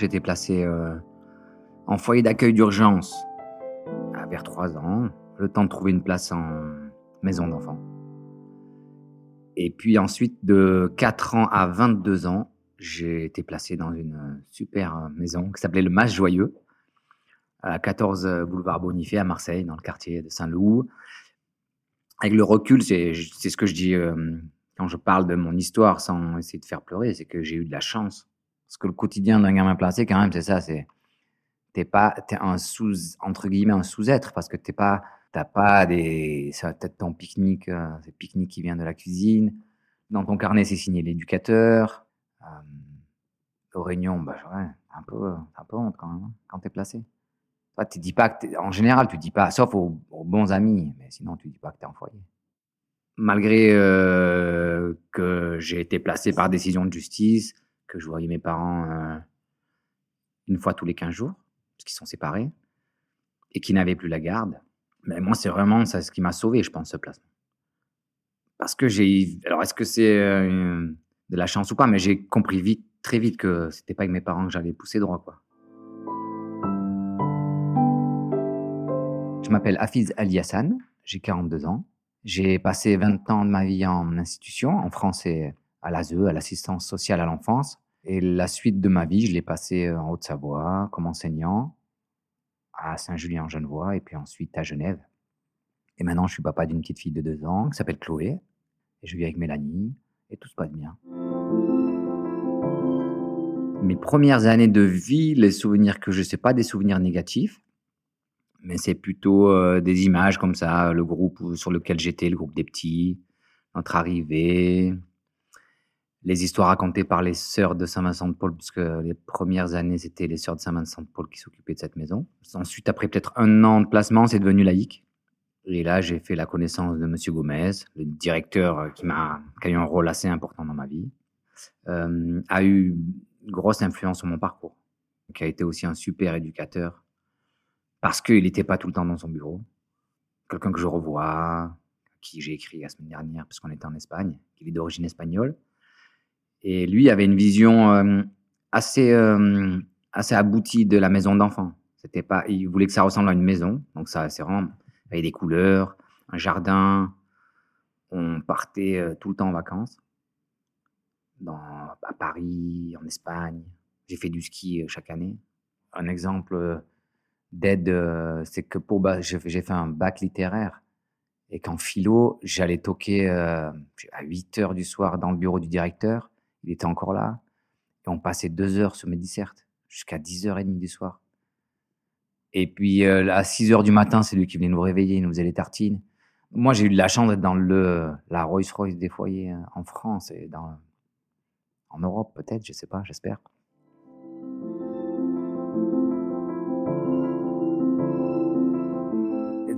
J'étais placé euh, en foyer d'accueil d'urgence à vers 3 ans, le temps de trouver une place en maison d'enfant. Et puis ensuite, de 4 ans à 22 ans, j'ai été placé dans une super maison qui s'appelait le Mas Joyeux, à 14 boulevard Bonifay à Marseille, dans le quartier de Saint-Loup. Avec le recul, c'est ce que je dis euh, quand je parle de mon histoire sans essayer de faire pleurer, c'est que j'ai eu de la chance. Parce que le quotidien d'un gamin placé, quand même, c'est ça, c'est t'es pas t'es un sous entre guillemets un sous-être parce que t'es pas t'as pas des ça peut-être ton pique-nique euh, c'est pique-nique qui vient de la cuisine. Dans ton carnet c'est signé l'éducateur. Euh, aux réunions bah ouais un peu un peu honte quand même hein, quand t'es placé. Tu dis pas que en général, tu dis pas, sauf aux, bons amis, mais sinon tu dis pas que tu es en foyer. Malgré euh, que j'ai été placé par décision de justice, que je voyais mes parents euh, une fois tous les 15 jours, parce qu'ils sont séparés, et qui n'avaient plus la garde, mais moi, c'est vraiment ça ce qui m'a sauvé, je pense, ce placement. Parce que j'ai. Alors, est-ce que c'est euh, de la chance ou pas, mais j'ai compris vite, très vite que c'était pas avec mes parents que j'allais pousser droit, quoi. Je m'appelle Hafiz Ali Hassan, j'ai 42 ans. J'ai passé 20 ans de ma vie en institution, en France et à l'ASE, à l'assistance sociale à l'enfance. Et la suite de ma vie, je l'ai passé en Haute-Savoie comme enseignant, à Saint-Julien-en-Genevois et puis ensuite à Genève. Et maintenant, je suis papa d'une petite fille de 2 ans qui s'appelle Chloé. Et je vis avec Mélanie et tout se passe bien. Mes premières années de vie, les souvenirs que je sais pas, des souvenirs négatifs, mais c'est plutôt euh, des images comme ça, le groupe sur lequel j'étais, le groupe des petits, notre arrivée, les histoires racontées par les sœurs de Saint-Vincent-de-Paul, puisque les premières années, c'était les sœurs de Saint-Vincent-de-Paul qui s'occupaient de cette maison. Ensuite, après peut-être un an de placement, c'est devenu laïque. Et là, j'ai fait la connaissance de Monsieur Gomez, le directeur euh, qui, a eu un rôle assez important dans ma vie, euh, a eu une grosse influence sur mon parcours, qui a été aussi un super éducateur parce qu'il n'était pas tout le temps dans son bureau. Quelqu'un que je revois, qui j'ai écrit la semaine dernière, puisqu'on était en Espagne, qui est d'origine espagnole. Et lui avait une vision euh, assez, euh, assez aboutie de la maison d'enfant. C'était pas, il voulait que ça ressemble à une maison, donc ça, c'est vraiment, avait des couleurs, un jardin. On partait euh, tout le temps en vacances, dans, à Paris, en Espagne. J'ai fait du ski chaque année. Un exemple d'aide, euh, c'est que pour j'ai fait un bac littéraire et qu'en philo, j'allais toquer euh, à 8 heures du soir dans le bureau du directeur. Il était encore là. Et on passait deux heures sur mes dissertes jusqu'à 10h30 du soir. Et puis euh, à 6 heures du matin, c'est lui qui venait nous réveiller, il nous faisait les tartines. Moi, j'ai eu de la chance d'être dans le, la Rolls-Royce des foyers en France et en Europe, peut-être, je sais pas, j'espère.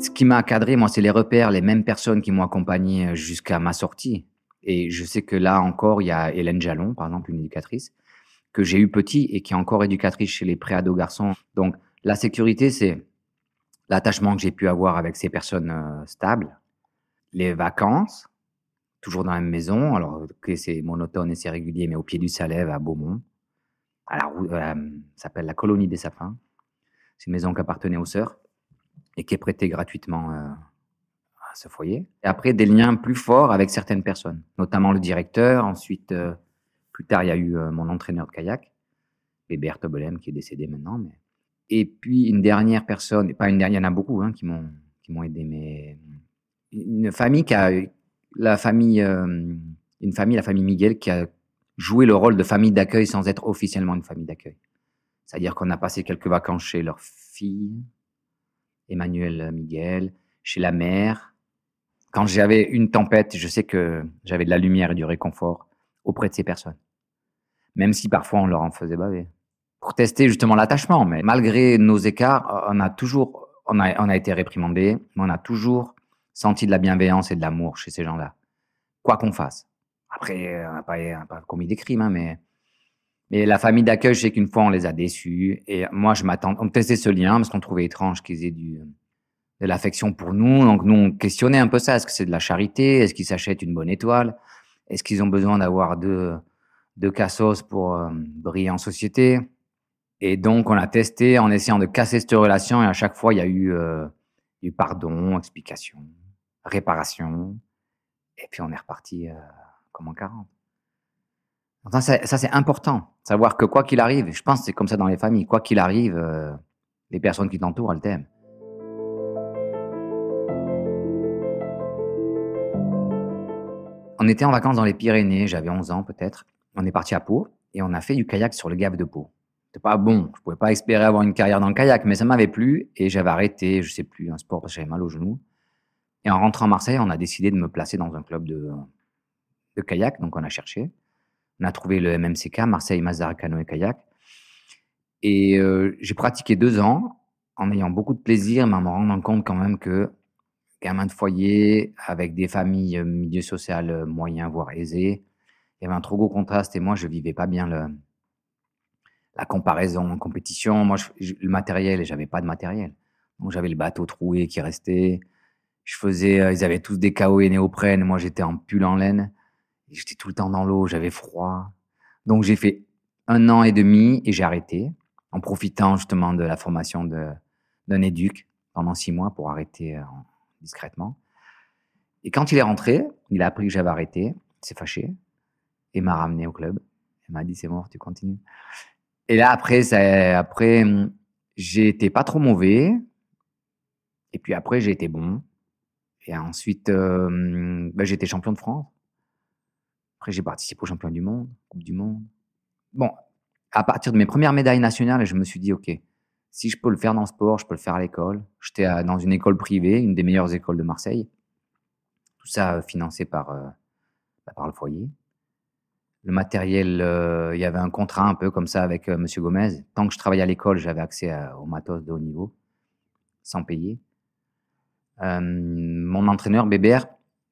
ce qui m'a cadré, moi, c'est les repères, les mêmes personnes qui m'ont accompagné euh, jusqu'à ma sortie. Et je sais que là encore, il y a Hélène Jalon, par exemple, une éducatrice, que j'ai eu petit et qui est encore éducatrice chez les préados garçons. Donc, la sécurité, c'est l'attachement que j'ai pu avoir avec ces personnes euh, stables. Les vacances, toujours dans la même maison, alors que c'est monotone et c'est régulier, mais au pied du Salève à Beaumont. À la, euh, s'appelle la colonie des sapins. C'est une maison qui appartenait aux sœurs et qui est prêté gratuitement euh, ce foyer. Et après, des liens plus forts avec certaines personnes, notamment le directeur. Ensuite, euh, plus tard, il y a eu euh, mon entraîneur de kayak, Bébert Tobelem, qui est décédé maintenant. Mais... Et puis, une dernière personne, pas une dernière, il y en a beaucoup hein, qui m'ont aidé, mais une famille qui a la famille, une famille, la famille Miguel, qui a joué le rôle de famille d'accueil sans être officiellement une famille d'accueil. C'est-à-dire qu'on a passé quelques vacances chez leur fille, Emmanuel Miguel, chez la mère. Quand j'avais une tempête, je sais que j'avais de la lumière et du réconfort auprès de ces personnes. Même si parfois on leur en faisait baver. Pour tester justement l'attachement, mais malgré nos écarts, on a toujours, on a, on a été réprimandé, mais on a toujours senti de la bienveillance et de l'amour chez ces gens-là. Quoi qu'on fasse. Après, on n'a pas, pas, commis des crimes, hein, mais mais la famille d'accueil, je sais qu'une fois, on les a déçus. Et moi, je m'attends. On testait ce lien parce qu'on trouvait étrange qu'ils aient du, de l'affection pour nous. Donc, nous, on questionnait un peu ça. Est-ce que c'est de la charité? Est-ce qu'ils s'achètent une bonne étoile? Est-ce qu'ils ont besoin d'avoir deux, deux cassos pour euh, briller en société? Et donc, on a testé en essayant de casser cette relation. Et à chaque fois, il y a eu, euh, pardon, explication, réparation. Et puis, on est reparti euh, comme en 40. Enfin, ça, ça, c'est important. Savoir que quoi qu'il arrive, je pense que c'est comme ça dans les familles, quoi qu'il arrive, les personnes qui t'entourent, elles t'aiment. On était en vacances dans les Pyrénées, j'avais 11 ans peut-être. On est parti à Pau et on a fait du kayak sur le Gave de Pau. C'était pas bon, je pouvais pas espérer avoir une carrière dans le kayak, mais ça m'avait plu et j'avais arrêté, je sais plus, un sport parce que j'avais mal au genou. Et en rentrant à Marseille, on a décidé de me placer dans un club de, de kayak, donc on a cherché. On a trouvé le MMCK, Marseille Mazar Canoë Kayak. Et euh, j'ai pratiqué deux ans en ayant beaucoup de plaisir, mais en me rendant compte quand même que gamin de foyer, avec des familles, euh, milieu social euh, moyen, voire aisé. Il y avait un trop gros contraste et moi, je vivais pas bien le, la comparaison en compétition. Moi, le matériel, et j'avais pas de matériel. Donc, j'avais le bateau troué qui restait. Je faisais, euh, ils avaient tous des KO et néoprène. Moi, j'étais en pull en laine. J'étais tout le temps dans l'eau, j'avais froid. Donc, j'ai fait un an et demi et j'ai arrêté en profitant justement de la formation d'un éduc pendant six mois pour arrêter discrètement. Et quand il est rentré, il a appris que j'avais arrêté, il s'est fâché et m'a ramené au club. Il m'a dit c'est mort, tu continues. Et là après, ça, après j'ai été pas trop mauvais. Et puis après j'ai été bon. Et ensuite euh, ben, été champion de France. Après j'ai participé au champion du monde, Coupe du monde. Bon, à partir de mes premières médailles nationales, je me suis dit ok, si je peux le faire dans le sport, je peux le faire à l'école. J'étais dans une école privée, une des meilleures écoles de Marseille. Tout ça euh, financé par, euh, bah, par le foyer. Le matériel, euh, il y avait un contrat un peu comme ça avec M. Monsieur Gomez. Tant que je travaillais à l'école, j'avais accès au matos de haut niveau, sans payer. mon entraîneur, Bébert,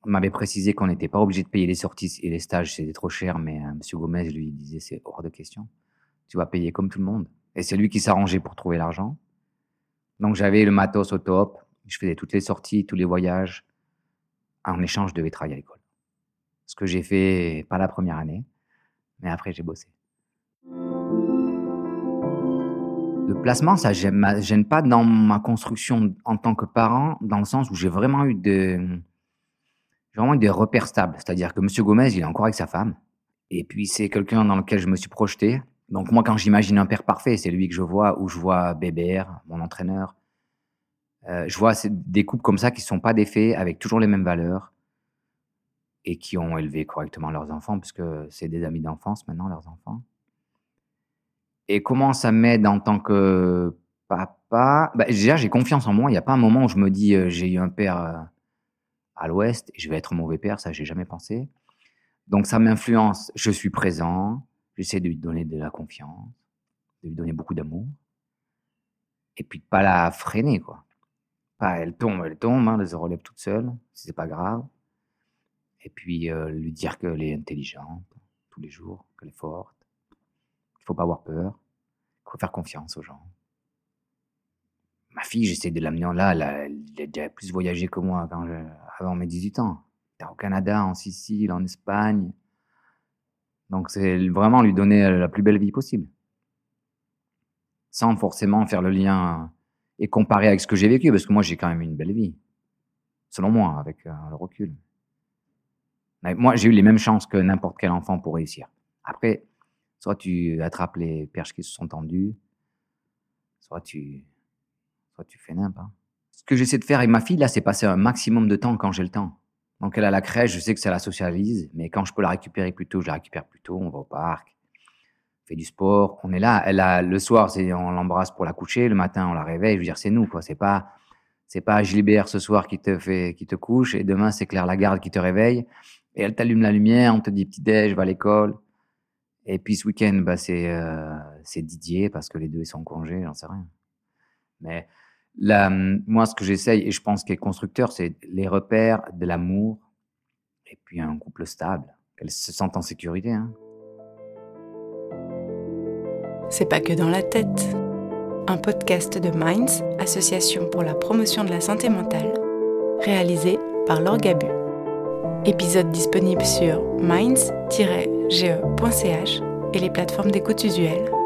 m'avait précisé qu'on n'était pas obligé de payer les sorties et les stages, c'était trop cher, mais M. Gomez lui disait c'est hors de question. Tu vas payer comme tout le monde. Et c'est lui qui s'arrangeait pour trouver l'argent. Donc j'avais le matos au top. Je faisais toutes les sorties, tous les voyages. En échange, je devais travailler à l'école. Ce que j'ai fait, pas la première année, mais après j'ai bossé. Le placement, ça ne gêne pas dans ma construction en tant que parent, dans le sens où j'ai vraiment eu vraiment eu des repères stables. C'est-à-dire que M. Gomez, il est encore avec sa femme. Et puis c'est quelqu'un dans lequel je me suis projeté. Donc moi, quand j'imagine un père parfait, c'est lui que je vois, ou je vois Bébert, mon entraîneur. Euh, je vois des couples comme ça qui ne sont pas défaits, avec toujours les mêmes valeurs, et qui ont élevé correctement leurs enfants, puisque c'est des amis d'enfance maintenant, leurs enfants. Et comment ça m'aide en tant que papa? Bah, Déjà, j'ai confiance en moi. Il n'y a pas un moment où je me dis, euh, j'ai eu un père euh, à l'ouest, je vais être mauvais père, ça, j'ai jamais pensé. Donc ça m'influence, je suis présent, J'essaie de lui donner de la confiance, de lui donner beaucoup d'amour. Et puis de pas la freiner, quoi. Elle tombe, elle tombe, hein, elle se relève toute seule, c'est pas grave. Et puis euh, lui dire qu'elle est intelligente tous les jours, qu'elle est forte. Il faut pas avoir peur. Il faut faire confiance aux gens. Ma fille, j'essaie de l'amener là, elle a, elle déjà plus voyagé que moi quand avant mes 18 ans. Au Canada, en Sicile, en Espagne. Donc c'est vraiment lui donner la plus belle vie possible. Sans forcément faire le lien et comparer avec ce que j'ai vécu, parce que moi j'ai quand même une belle vie. Selon moi, avec euh, le recul. Moi j'ai eu les mêmes chances que n'importe quel enfant pour réussir. Après, soit tu attrapes les perches qui se sont tendues, soit tu, soit tu fais n'importe. Hein. Ce que j'essaie de faire avec ma fille, là, c'est passer un maximum de temps quand j'ai le temps. Donc elle a la crèche, je sais que ça la socialise, mais quand je peux la récupérer plus tôt, je la récupère plus tôt, on va au parc, on fait du sport, on est là. Elle a le soir, on l'embrasse pour la coucher, le matin on la réveille, je veux dire c'est nous quoi, c'est pas c'est pas Gilbert ce soir qui te fait qui te couche et demain c'est Claire Lagarde qui te réveille et elle t'allume la lumière, on te dit petit déj, va à l'école. Et puis ce week-end, bah, c'est euh, Didier parce que les deux ils sont en congé, j'en sais rien. Mais moi, ce que j'essaye, et je pense qu'il est constructeur, c'est les repères de l'amour et puis un couple stable, qu'elle se sente en sécurité. Hein. C'est pas que dans la tête. Un podcast de Minds, Association pour la promotion de la santé mentale, réalisé par Laure Gabu. Épisode disponible sur minds-ge.ch et les plateformes d'écoute usuelles.